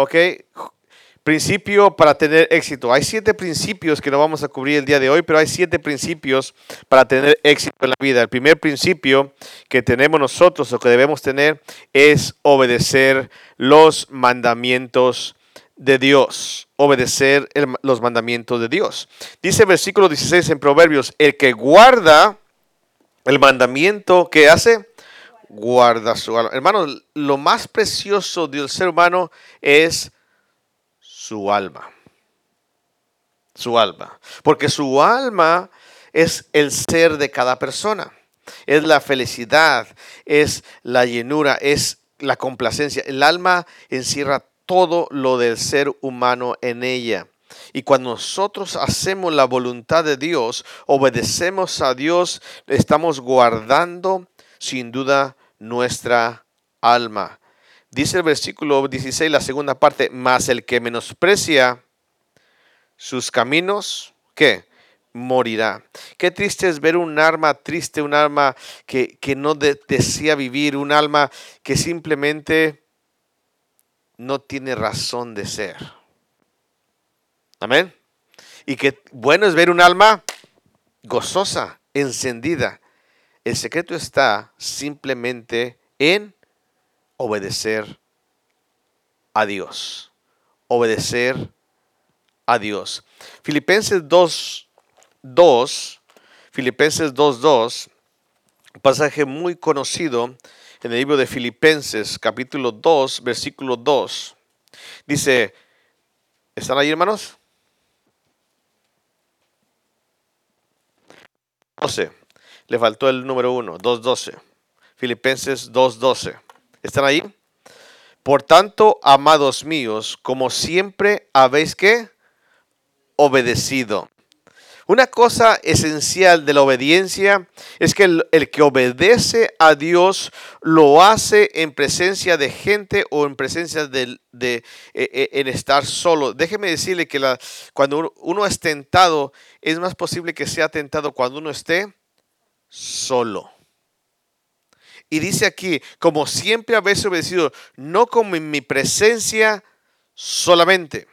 ¿Ok? Principio para tener éxito. Hay siete principios que no vamos a cubrir el día de hoy, pero hay siete principios para tener éxito en la vida. El primer principio que tenemos nosotros o que debemos tener es obedecer los mandamientos de Dios. Obedecer los mandamientos de Dios. Dice el versículo 16 en Proverbios, el que guarda el mandamiento que hace, guarda su alma. Hermanos, lo más precioso del ser humano es su alma. Su alma. Porque su alma es el ser de cada persona. Es la felicidad, es la llenura, es la complacencia. El alma encierra todo lo del ser humano en ella. Y cuando nosotros hacemos la voluntad de Dios, obedecemos a Dios, estamos guardando sin duda nuestra alma. Dice el versículo 16, la segunda parte, más el que menosprecia sus caminos, ¿qué? Morirá. Qué triste es ver un alma triste, un alma que, que no desea vivir, un alma que simplemente no tiene razón de ser. Amén. Y que bueno es ver un alma gozosa, encendida. El secreto está simplemente en obedecer a Dios. Obedecer a Dios. Filipenses 2, 2, Filipenses 2, 2, pasaje muy conocido en el libro de Filipenses, capítulo 2, versículo 2. Dice, ¿están ahí hermanos? 12. Le faltó el número 1, 2.12. Filipenses 2.12. ¿Están ahí? Por tanto, amados míos, como siempre habéis que obedecido. Una cosa esencial de la obediencia es que el, que obedece a Dios lo hace en presencia de gente o en presencia de, de e, e, en estar solo. Déjeme decirle que cuando uno es tentado, es más posible que sea tentado cuando uno esté solo. Y dice aquí, como siempre habéis obedecido, no como en mi presencia solamente,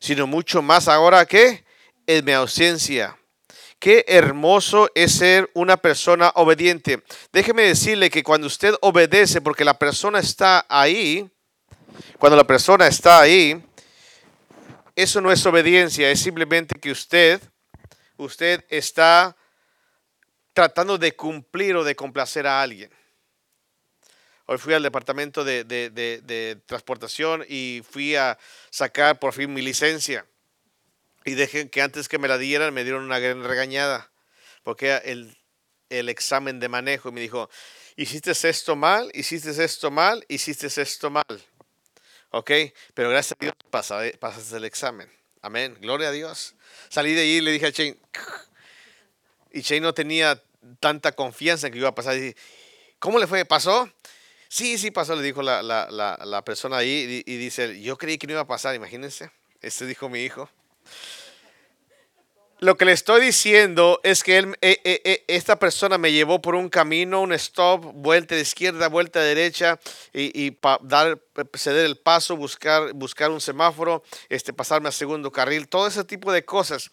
sino mucho más ahora que en mi ausencia. Qué hermoso es ser una persona obediente. Déjeme decirle que cuando usted obedece, porque la persona está ahí, cuando la persona está ahí, eso no es obediencia, es simplemente que usted, usted está tratando de cumplir o de complacer a alguien. Hoy fui al departamento de, transportación y fui a sacar por fin mi licencia. Y dejé que antes que me la dieran me dieron una gran regañada. Porque el, el examen de manejo y me dijo, hiciste esto mal, hiciste esto mal, hiciste esto mal. ¿Ok? Pero gracias a Dios pasaste el examen. Amén. Gloria a Dios. Salí de ahí y le dije a Shane, y Shane no tenía tanta confianza en que iba a pasar. ¿Cómo le fue? ¿Pasó? Sí, sí pasó, le dijo la, persona ahí y, dice, yo creí que no iba a pasar, imagínense. Este dijo mi hijo. Lo que le estoy diciendo es que él, eh, eh, eh, esta persona me llevó por un camino, un stop, vuelta de izquierda, vuelta de derecha y, y dar, ceder el paso, buscar, buscar un semáforo, este, pasarme a segundo carril, todo ese tipo de cosas.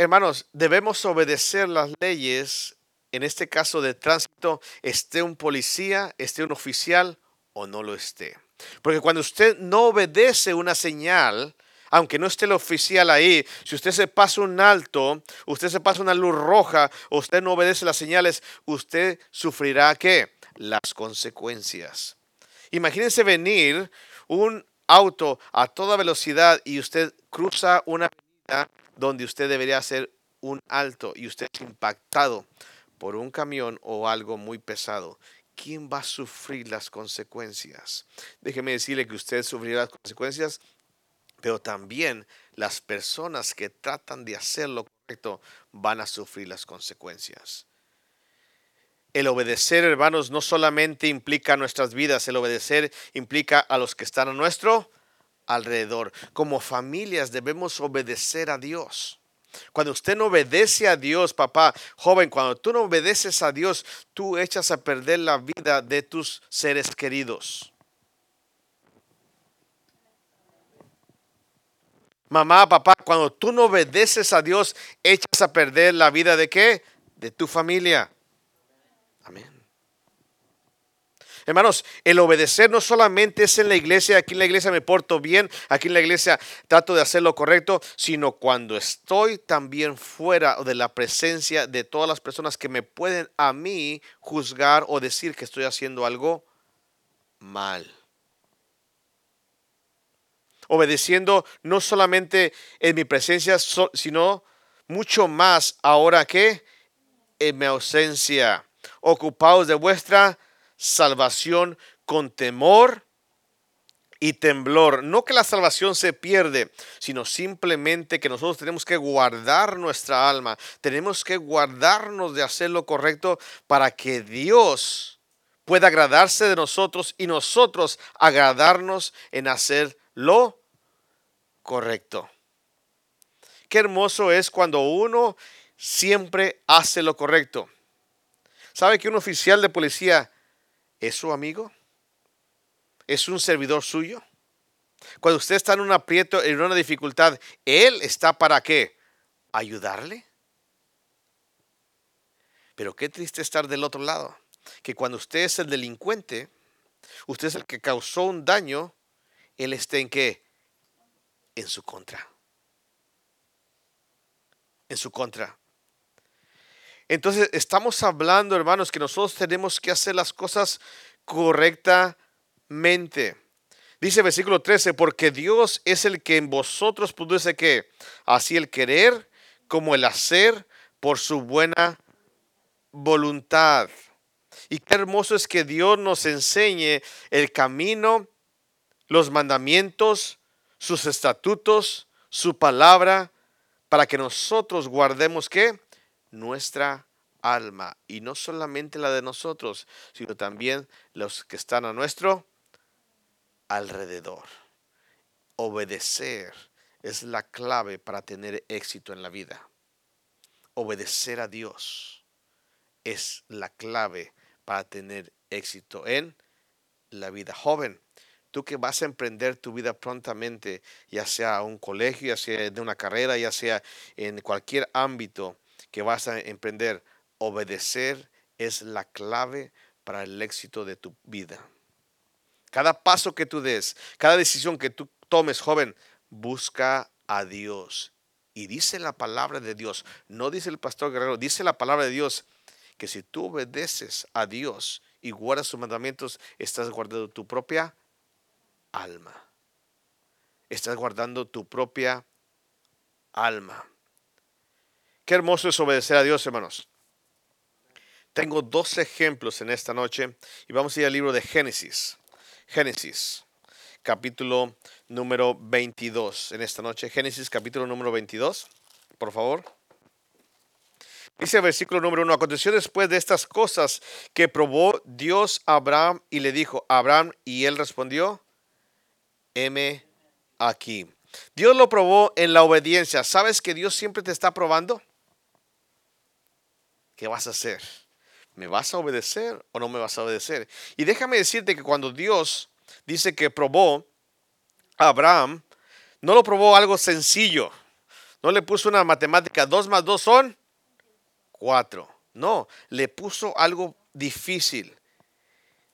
Hermanos, debemos obedecer las leyes en este caso de tránsito, esté un policía, esté un oficial o no lo esté. Porque cuando usted no obedece una señal, aunque no esté el oficial ahí, si usted se pasa un alto, usted se pasa una luz roja, usted no obedece las señales, usted sufrirá qué? Las consecuencias. Imagínense venir un auto a toda velocidad y usted cruza una donde usted debería hacer un alto y usted es impactado por un camión o algo muy pesado, ¿quién va a sufrir las consecuencias? Déjeme decirle que usted sufrirá las consecuencias, pero también las personas que tratan de hacer lo correcto van a sufrir las consecuencias. El obedecer, hermanos, no solamente implica nuestras vidas, el obedecer implica a los que están a nuestro alrededor. Como familias debemos obedecer a Dios. Cuando usted no obedece a Dios, papá, joven, cuando tú no obedeces a Dios, tú echas a perder la vida de tus seres queridos. Mamá, papá, cuando tú no obedeces a Dios, echas a perder la vida de qué? De tu familia. Amén. Hermanos, el obedecer no solamente es en la iglesia, aquí en la iglesia me porto bien, aquí en la iglesia trato de hacer lo correcto, sino cuando estoy también fuera de la presencia de todas las personas que me pueden a mí juzgar o decir que estoy haciendo algo mal. Obedeciendo no solamente en mi presencia, sino mucho más ahora que en mi ausencia. Ocupados de vuestra salvación con temor y temblor. No que la salvación se pierde, sino simplemente que nosotros tenemos que guardar nuestra alma. Tenemos que guardarnos de hacer lo correcto para que Dios pueda agradarse de nosotros y nosotros agradarnos en hacer lo correcto. Qué hermoso es cuando uno siempre hace lo correcto. ¿Sabe que un oficial de policía ¿Es su amigo? ¿Es un servidor suyo? Cuando usted está en un aprieto, en una dificultad, Él está para qué? Ayudarle. Pero qué triste estar del otro lado, que cuando usted es el delincuente, usted es el que causó un daño, Él esté en qué? En su contra. En su contra. Entonces estamos hablando, hermanos, que nosotros tenemos que hacer las cosas correctamente. Dice versículo 13, porque Dios es el que en vosotros produce que así el querer como el hacer por su buena voluntad. Y qué hermoso es que Dios nos enseñe el camino, los mandamientos, sus estatutos, su palabra, para que nosotros guardemos qué? Nuestra alma y no solamente la de nosotros, sino también los que están a nuestro alrededor. Obedecer es la clave para tener éxito en la vida. Obedecer a Dios es la clave para tener éxito en la vida. Joven, tú que vas a emprender tu vida prontamente, ya sea un colegio, ya sea de una carrera, ya sea en cualquier ámbito, que vas a emprender, obedecer es la clave para el éxito de tu vida. Cada paso que tú des, cada decisión que tú tomes, joven, busca a Dios. Y dice la palabra de Dios, no dice el pastor Guerrero, dice la palabra de Dios, que si tú obedeces a Dios y guardas sus mandamientos, estás guardando tu propia alma. Estás guardando tu propia alma. Qué hermoso es obedecer a Dios, hermanos. Tengo dos ejemplos en esta noche y vamos a ir al libro de Génesis. Génesis, capítulo número 22 en esta noche. Génesis, capítulo número 22, por favor. Dice el versículo número 1, aconteció después de estas cosas que probó Dios a Abraham y le dijo, Abraham, y él respondió, heme aquí. Dios lo probó en la obediencia. ¿Sabes que Dios siempre te está probando? ¿Qué vas a hacer? ¿Me vas a obedecer o no me vas a obedecer? Y déjame decirte que cuando Dios dice que probó a Abraham, no lo probó algo sencillo. No le puso una matemática, dos más dos son cuatro. No, le puso algo difícil.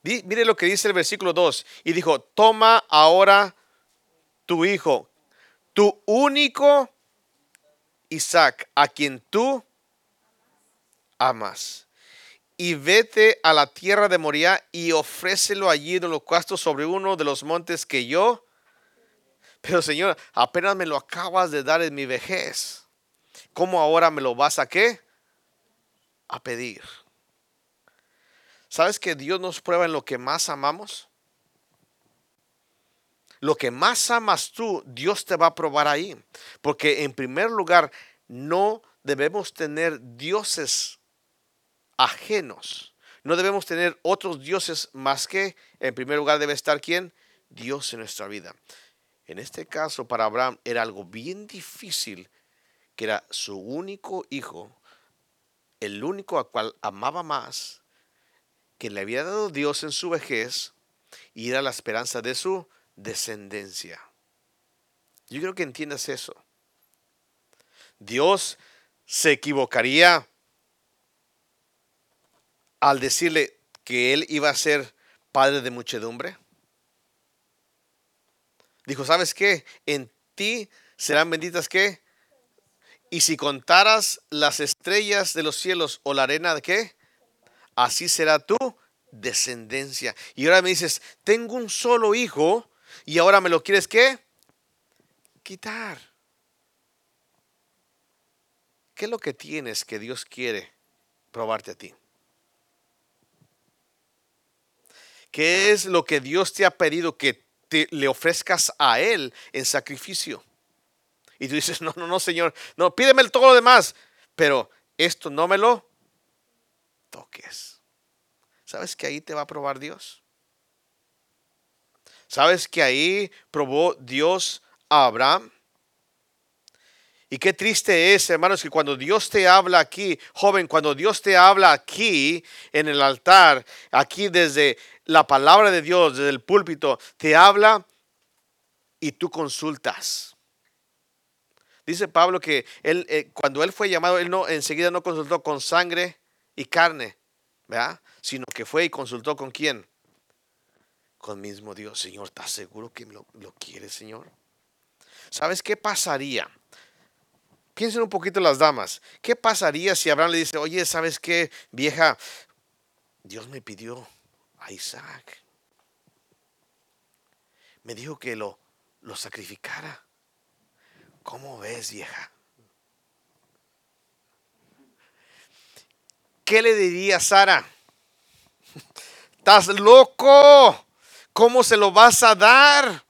Mire lo que dice el versículo 2. Y dijo, toma ahora tu hijo, tu único Isaac, a quien tú amas. Y vete a la tierra de Moria y ofrécelo allí en holocausto sobre uno de los montes que yo. Pero Señor, apenas me lo acabas de dar en mi vejez. ¿Cómo ahora me lo vas a qué? A pedir. ¿Sabes que Dios nos prueba en lo que más amamos? Lo que más amas tú, Dios te va a probar ahí. Porque en primer lugar, no debemos tener dioses ajenos. No debemos tener otros dioses más que, en primer lugar, debe estar quién? Dios en nuestra vida. En este caso, para Abraham era algo bien difícil, que era su único hijo, el único a cual amaba más, que le había dado Dios en su vejez, y era la esperanza de su descendencia. Yo creo que entiendas eso. Dios se equivocaría al decirle que él iba a ser padre de muchedumbre. Dijo, ¿sabes qué? En ti serán benditas qué? Y si contaras las estrellas de los cielos o la arena de qué? Así será tu descendencia. Y ahora me dices, tengo un solo hijo y ahora me lo quieres qué? Quitar. ¿Qué es lo que tienes que Dios quiere probarte a ti? ¿Qué es lo que Dios te ha pedido que te, le ofrezcas a Él en sacrificio? Y tú dices, no, no, no, Señor, no, pídeme todo lo demás, pero esto no me lo toques. ¿Sabes que ahí te va a probar Dios? ¿Sabes que ahí probó Dios a Abraham? Y qué triste es, hermanos, que cuando Dios te habla aquí, joven, cuando Dios te habla aquí en el altar, aquí desde la palabra de Dios, desde el púlpito, te habla y tú consultas. Dice Pablo que él, eh, cuando él fue llamado, él no enseguida no consultó con sangre y carne, ¿verdad? Sino que fue y consultó con quién? Con mismo Dios. Señor, ¿estás seguro que lo, lo quiere, Señor? ¿Sabes qué pasaría? Piensen un poquito las damas. ¿Qué pasaría si Abraham le dice, oye, ¿sabes qué, vieja? Dios me pidió Isaac. Me dijo que lo, lo sacrificara. ¿Cómo ves, vieja? ¿Qué le diría Sara? ¿Estás loco? ¿Cómo se lo vas a dar?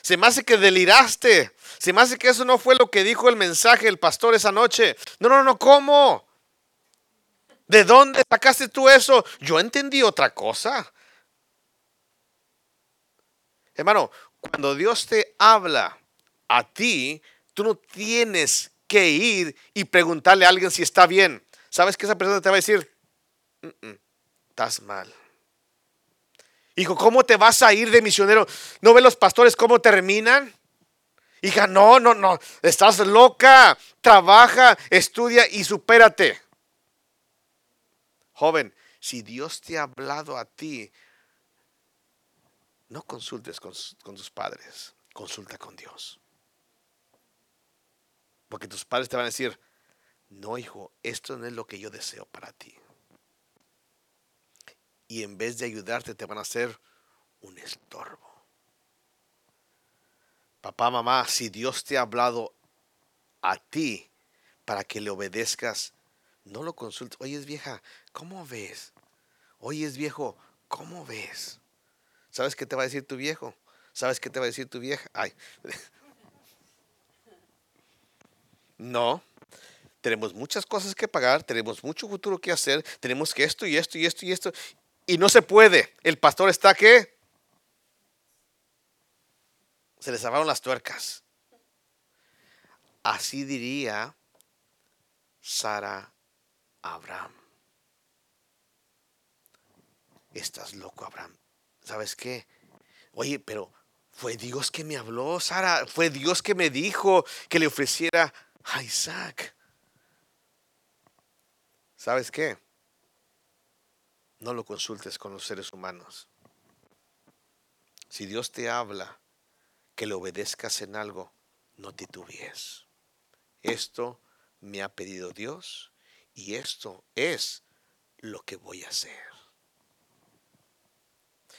Se me hace que deliraste. Se me hace que eso no fue lo que dijo el mensaje del pastor esa noche. No, no, no, ¿cómo? ¿De dónde sacaste tú eso? Yo entendí otra cosa. Hermano, cuando Dios te habla a ti, tú no tienes que ir y preguntarle a alguien si está bien. ¿Sabes que esa persona te va a decir? estás mal. Hijo, ¿cómo te vas a ir de misionero? ¿No ves los pastores cómo terminan? Hija, no, no, no, estás loca. Trabaja, estudia y supérate. Joven, si Dios te ha hablado a ti, no consultes con, tus padres, consulta con Dios. Porque tus padres te van a decir, no, hijo, esto no es lo que yo deseo para ti. Y en vez de ayudarte, te van a hacer un estorbo. Papá, mamá, si Dios te ha hablado a ti para que le obedezcas, no lo consultes. Oye, es vieja, ¿cómo ves? Oye, es viejo, ¿cómo ves? ¿Sabes qué te va a decir tu viejo? ¿Sabes qué te va a decir tu vieja? Ay. No. Tenemos muchas cosas que pagar, tenemos mucho futuro que hacer, tenemos que esto y esto y esto y esto. Y no se puede. El pastor está que se les cerraron las tuercas. Así diría Sara Abraham. Estás loco, Abraham. ¿Sabes qué? Oye, pero fue Dios que me habló, Sara. Fue Dios que me dijo que le ofreciera a Isaac. ¿Sabes qué? No lo consultes con los seres humanos. Si Dios te habla, que le obedezcas en algo, no titubees. Esto me ha pedido Dios y esto es lo que voy a hacer.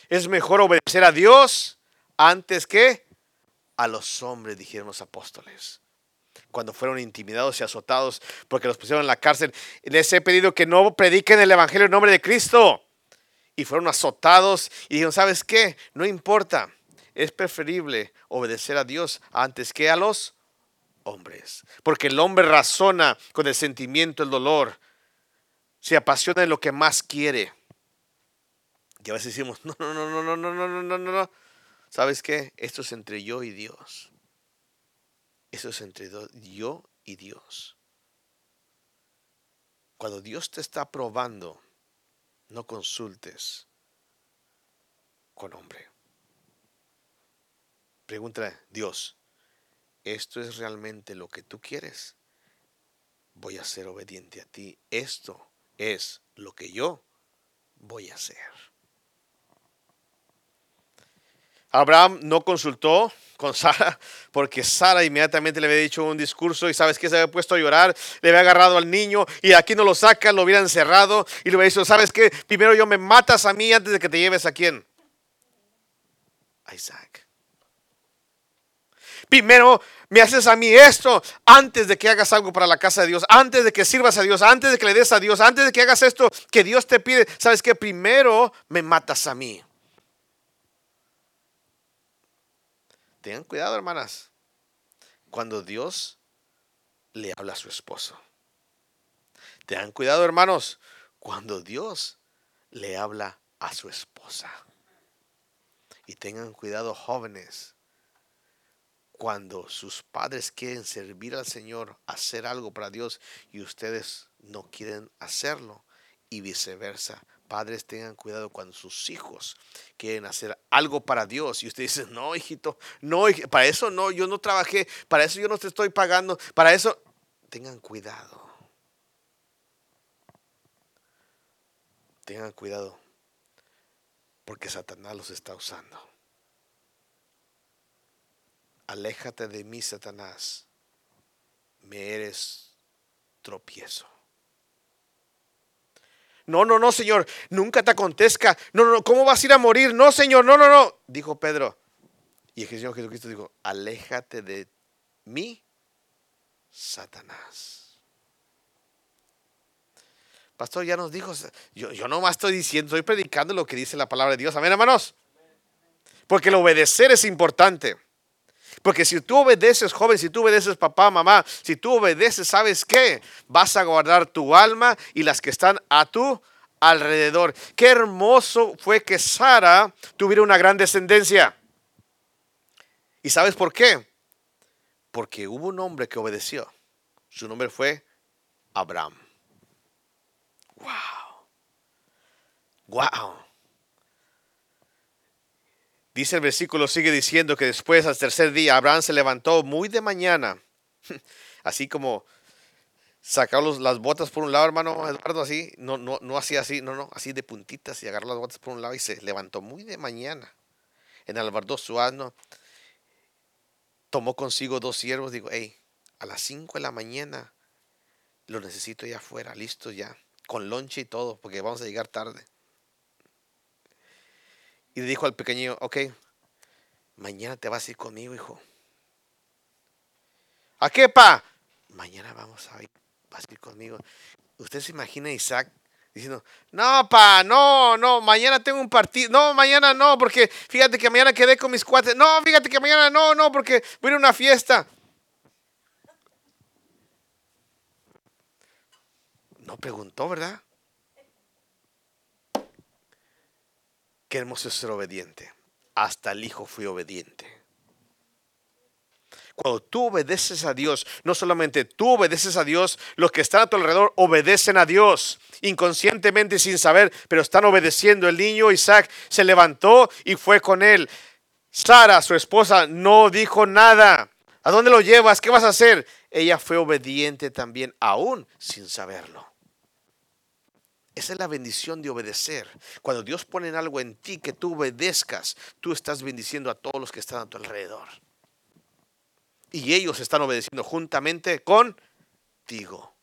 Es mejor obedecer a Dios antes que a los hombres, dijeron los apóstoles. Cuando fueron intimidados y azotados porque los pusieron en la cárcel, les he pedido que no prediquen el Evangelio en nombre de Cristo. Y fueron azotados y dijeron, ¿sabes qué? No importa es preferible obedecer a Dios antes que a los hombres. Porque el hombre razona con el sentimiento, el dolor, se apasiona en lo que más quiere. Y a veces decimos, no, no, no, no, no, no, no, no, no, no. ¿Sabes qué? Esto es entre yo y Dios. Esto es entre yo y Dios. Cuando Dios te está probando, no consultes con hombre. Pregunta Dios, esto es realmente lo que tú quieres, voy a ser obediente a ti. Esto es lo que yo voy a hacer. Abraham no consultó con Sara porque Sara inmediatamente le había dicho un discurso y sabes que se había puesto a llorar, le había agarrado al niño y aquí no lo saca, lo hubiera encerrado y le había dicho, sabes que primero yo me matas a mí antes de que te lleves a quién. Isaac. Primero me haces a mí esto antes de que hagas algo para la casa de Dios, antes de que sirvas a Dios, antes de que le des a Dios, antes de que hagas esto que Dios te pide. Sabes que primero me matas a mí. Tengan cuidado, hermanas, cuando Dios le habla a su esposo. Tengan cuidado, hermanos, cuando Dios le habla a su esposa. Y tengan cuidado, jóvenes, cuando sus padres quieren servir al Señor, hacer algo para Dios y ustedes no quieren hacerlo y viceversa. Padres tengan cuidado cuando sus hijos quieren hacer algo para Dios y usted dice, no, hijito, no, para eso no, yo no trabajé, para eso yo no te estoy pagando, para eso, tengan cuidado. Tengan cuidado porque Satanás los está usando aléjate de mí, Satanás, me eres tropiezo. No, no, no, Señor, nunca te acontezca. No, no, ¿cómo vas a ir a morir? No, Señor, no, no, no. Dijo Pedro. Y el Señor Jesucristo dijo, aléjate de mí, Satanás. Pastor, ya nos dijo, yo, yo no más estoy diciendo, estoy predicando lo que dice la palabra de Dios. Amén, hermanos. Porque el obedecer es importante. Porque si tú obedeces, joven, si tú obedeces, papá, mamá, si tú obedeces, ¿sabes qué? Vas a guardar tu alma y las que están a tu alrededor. Qué hermoso fue que Sara tuviera una gran descendencia. ¿Y sabes por qué? Porque hubo un hombre que obedeció. Su nombre fue Abraham. Wow. Wow. Dice el versículo, sigue diciendo que después, al tercer día, Abraham se levantó muy de mañana, así como sacar las botas por un lado, hermano Eduardo, así, no, no, no así, no, no, así de puntitas y agarró las botas por un lado y se levantó muy de mañana. En albardó su asno, tomó consigo dos siervos, digo, hey, a las cinco de la mañana lo necesito ya afuera, listo ya, con lonche y todo, porque vamos a llegar tarde. Y dijo al pequeño, ok, mañana te vas a ir conmigo, hijo. ¿A qué, pa? Mañana vamos a ir, vas a ir conmigo. Usted se imagina a Isaac diciendo, no, pa, no, no, mañana tengo un partido, no, mañana no, porque fíjate que mañana quedé con mis cuates, no, fíjate que mañana no, no, porque voy a una fiesta. No preguntó, ¿verdad? Qué hermoso ser obediente. Hasta el Hijo fue obediente. Cuando tú obedeces a Dios, no solamente tú obedeces a Dios, los que están a tu alrededor obedecen a Dios inconscientemente sin saber, pero están obedeciendo. El niño Isaac se levantó y fue con él. Sara, su esposa, no dijo nada. ¿A dónde lo llevas? ¿Qué vas a hacer? Ella fue obediente también, aún sin saberlo. Esa es la bendición de obedecer. Cuando Dios pone algo en ti que tú obedezcas, tú estás bendiciendo a todos los que están a tu alrededor. Y ellos están obedeciendo juntamente contigo.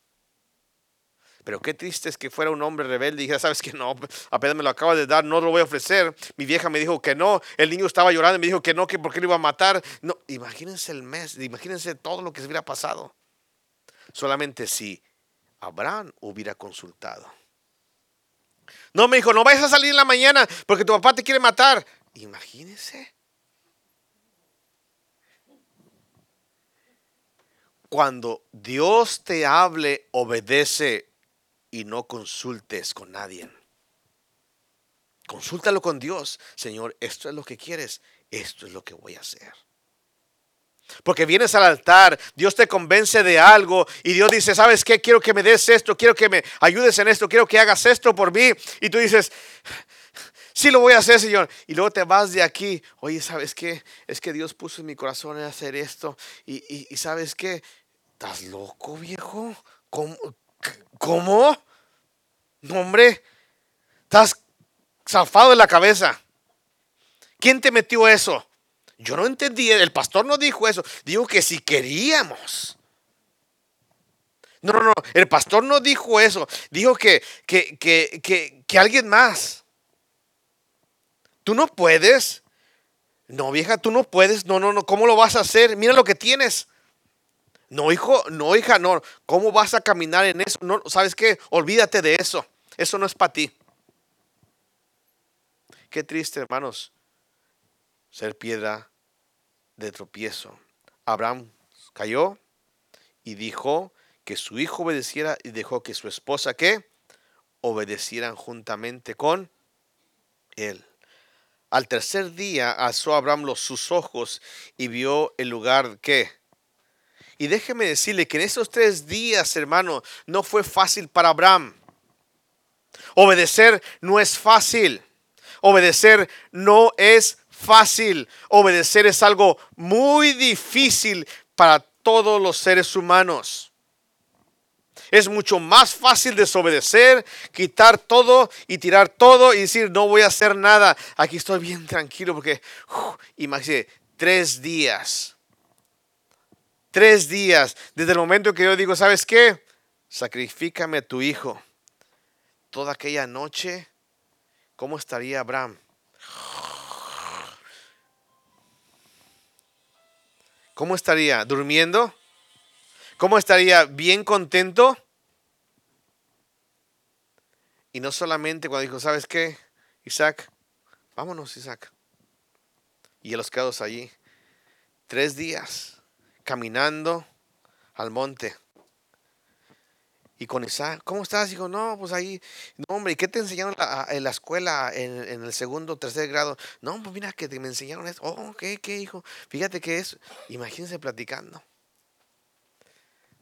Pero qué triste es que fuera un hombre rebelde y dijera, sabes que no, apenas me lo acaba de dar, no lo voy a ofrecer. Mi vieja me dijo que no, el niño estaba llorando y me dijo que no, que por qué lo iba a matar. No, imagínense el mes, imagínense todo lo que se hubiera pasado. Solamente si Abraham hubiera consultado. No, me dijo, no vayas a salir en la mañana porque tu papá te quiere matar. Imagínese. Cuando Dios te hable, obedece y no consultes con nadie. Consúltalo con Dios. Señor, esto es lo que quieres, esto es lo que voy a hacer. Porque vienes al altar, Dios te convence de algo y Dios dice, ¿sabes qué? Quiero que me des esto, quiero que me ayudes en esto, quiero que hagas esto por mí. Y tú dices, Sí lo voy a hacer, Señor. Y luego te vas de aquí. Oye, ¿sabes qué? Es que Dios puso en mi corazón hacer esto. Y, ¿sabes qué? ¿Estás loco, viejo? ¿Cómo? ¿Cómo? No, hombre. Estás zafado de la cabeza. ¿Quién te metió eso? Yo no entendí. El pastor no dijo eso. Dijo que si queríamos. No, no, no. El pastor no dijo eso. Dijo que, que, que, que alguien más. Tú no puedes. No, vieja, tú no puedes. No, no, no. ¿Cómo lo vas a hacer? Mira lo que tienes. No, hijo, no, hija, no. ¿Cómo vas a caminar en eso? No, ¿sabes qué? Olvídate de eso. Eso no es para ti. Qué triste, hermanos, ser piedra de tropiezo. Abraham cayó y dijo que su hijo obedeciera y dejó que su esposa, ¿qué? Obedecieran juntamente con él. Al tercer día alzó Abraham los, sus ojos y vio el lugar que. Y déjeme decirle que en esos tres días, hermano, no fue fácil para Abraham. Obedecer no es fácil. Obedecer no es fácil. Obedecer es algo muy difícil para todos los seres humanos. Es mucho más fácil desobedecer, quitar todo y tirar todo y decir, no voy a hacer nada. Aquí estoy bien tranquilo porque, imagínate, tres días. Tres días. Desde el momento que yo digo, ¿sabes qué? Sacrifícame a tu hijo. Toda aquella noche, ¿cómo estaría Abraham? ¿Cómo estaría? ¿Durmiendo? ¿Cómo estaría bien contento? Y no solamente cuando dijo, ¿sabes qué? Isaac, vámonos Isaac. Y a los quedados allí, tres días caminando al monte. Y con Isaac, ¿cómo estás? Dijo, no, pues ahí, no, hombre, ¿y qué te enseñaron en la escuela en, el segundo, tercer grado? No, pues mira que me enseñaron esto. Oh, ¿qué, qué, hijo? Fíjate que es, imagínense platicando.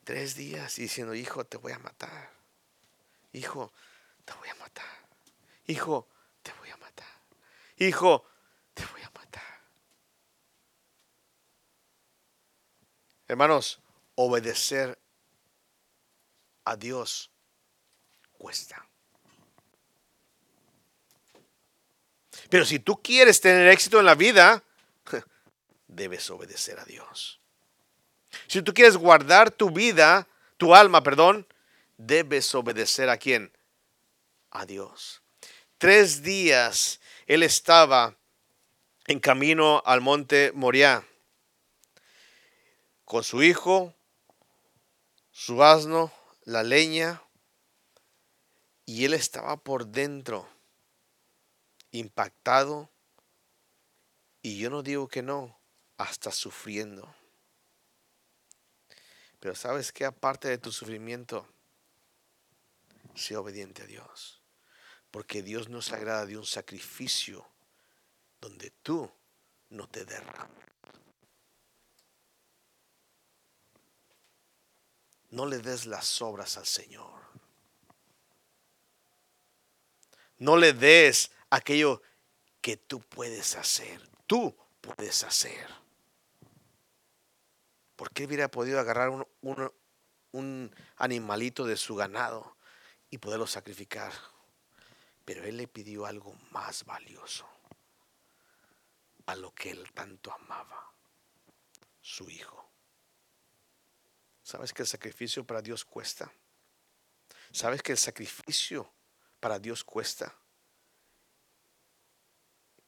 Tres días diciendo, hijo, te voy a matar. Hijo, te voy a matar. Hijo, te voy a matar. Hijo, te voy a matar. Hermanos, obedecer a Dios cuesta. Pero si tú quieres tener éxito en la vida, debes obedecer a Dios. Si tú quieres guardar tu vida, tu alma, perdón, debes obedecer a quién? A Dios. Tres días él estaba en camino al monte Moriah con su hijo, su asno, la leña, y él estaba por dentro, impactado, y yo no digo que no, hasta sufriendo. Pero sabes que aparte de tu sufrimiento, sé obediente a Dios. Porque Dios no se agrada de un sacrificio donde tú no te derramas. No le des las obras al Señor. No le des aquello que tú puedes hacer. Tú puedes hacer. ¿Por qué hubiera podido agarrar un, animalito de su ganado y poderlo sacrificar? Pero él le pidió algo más valioso a lo que él tanto amaba, su hijo. ¿Sabes que el sacrificio para Dios cuesta? ¿Sabes que el sacrificio para Dios cuesta?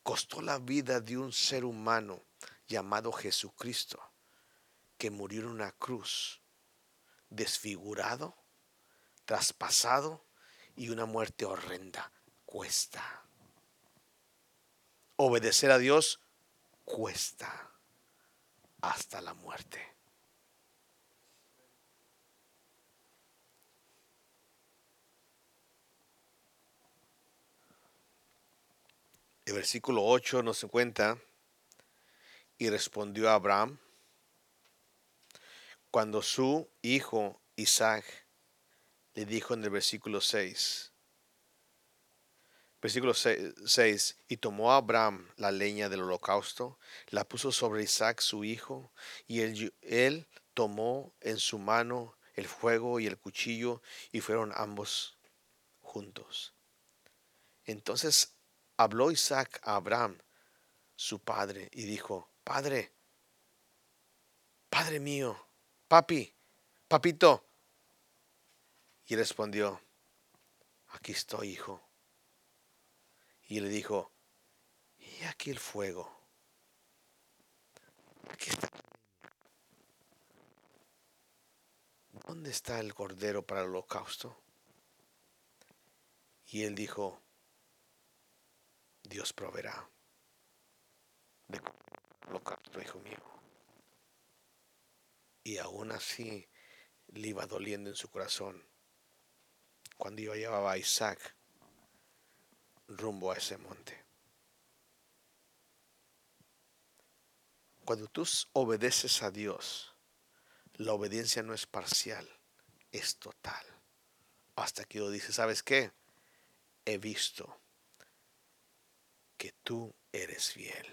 Costó la vida de un ser humano llamado Jesucristo que murió en una cruz, desfigurado, traspasado y una muerte horrenda. Cuesta. Obedecer a Dios cuesta hasta la muerte. El versículo 8 nos cuenta, y respondió a Abraham, cuando su hijo Isaac le dijo en el versículo 6, Versículo 6. Y tomó Abraham la leña del holocausto, la puso sobre Isaac su hijo, y él, él tomó en su mano el fuego y el cuchillo, y fueron ambos juntos. Entonces habló Isaac a Abraham, su padre, y dijo, Padre, Padre mío, papi, papito. Y respondió, aquí estoy, hijo. Y le dijo, y aquí el fuego. Aquí está. ¿Dónde está el cordero para el holocausto? Y él dijo, Dios proveerá de holocausto, hijo mío. Y aún así le iba doliendo en su corazón cuando yo llevaba a Isaac rumbo a ese monte. Cuando tú obedeces a Dios, la obediencia no es parcial, es total. Hasta que Dios dice, ¿sabes qué? He visto que tú eres fiel.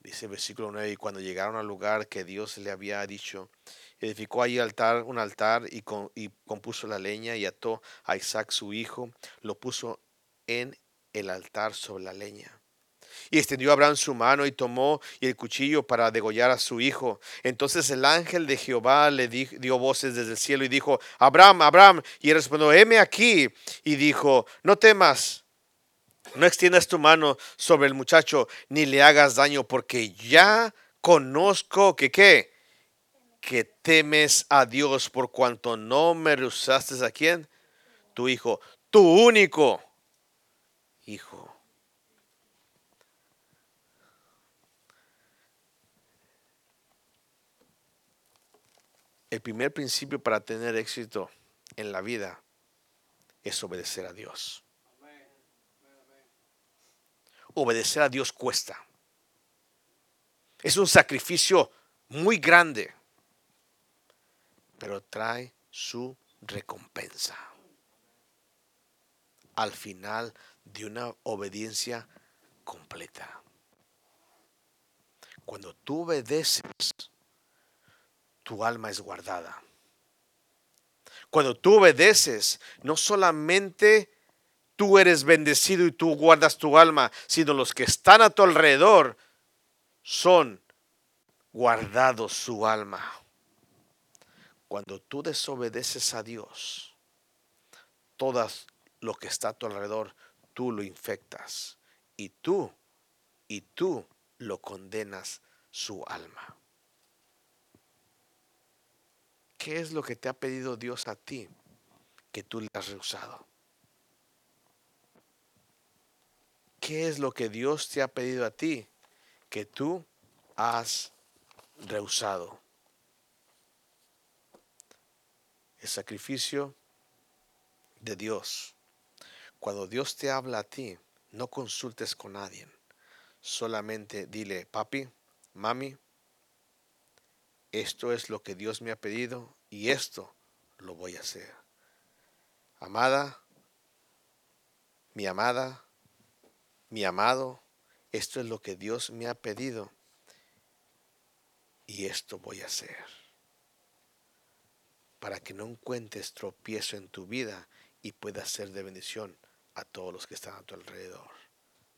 Dice el versículo 9, y cuando llegaron al lugar que Dios le había dicho, edificó allí un altar y, y compuso la leña y ató a Isaac su hijo, lo puso en el altar sobre la leña. Y extendió Abraham su mano y tomó el cuchillo para degollar a su hijo. Entonces el ángel de Jehová le dio voces desde el cielo y dijo, Abraham, Abraham. Y él respondió, heme aquí. Y dijo, no temas no extiendas tu mano sobre el muchacho ni le hagas daño porque ya conozco que qué, que temes a Dios. Por cuanto no me rehusaste a quién, tu hijo, tu único hijo. El primer principio para tener éxito en la vida es obedecer a Dios obedecer a Dios cuesta. Es un sacrificio muy grande, pero trae su recompensa. Al final de una obediencia completa. Cuando tú obedeces, tu alma es guardada. Cuando tú obedeces, no solamente tú eres bendecido y tú guardas tu alma, sino los que están a tu alrededor son guardados su alma. Cuando tú desobedeces a Dios, todo lo que está a tu alrededor, tú lo infectas y tú, y tú lo condenas su alma. ¿Qué es lo que te ha pedido Dios a ti que tú le has rehusado? ¿Qué es lo que Dios te ha pedido a ti que tú has rehusado? El sacrificio de Dios. Cuando Dios te habla a ti, no consultes con nadie. Solamente dile, papi, mami, esto es lo que Dios me ha pedido y esto lo voy a hacer. Amada, mi amada, mi amado, esto es lo que Dios me ha pedido y esto voy a hacer. Para que no encuentres tropiezo en tu vida y puedas ser de bendición a todos los que están a tu alrededor.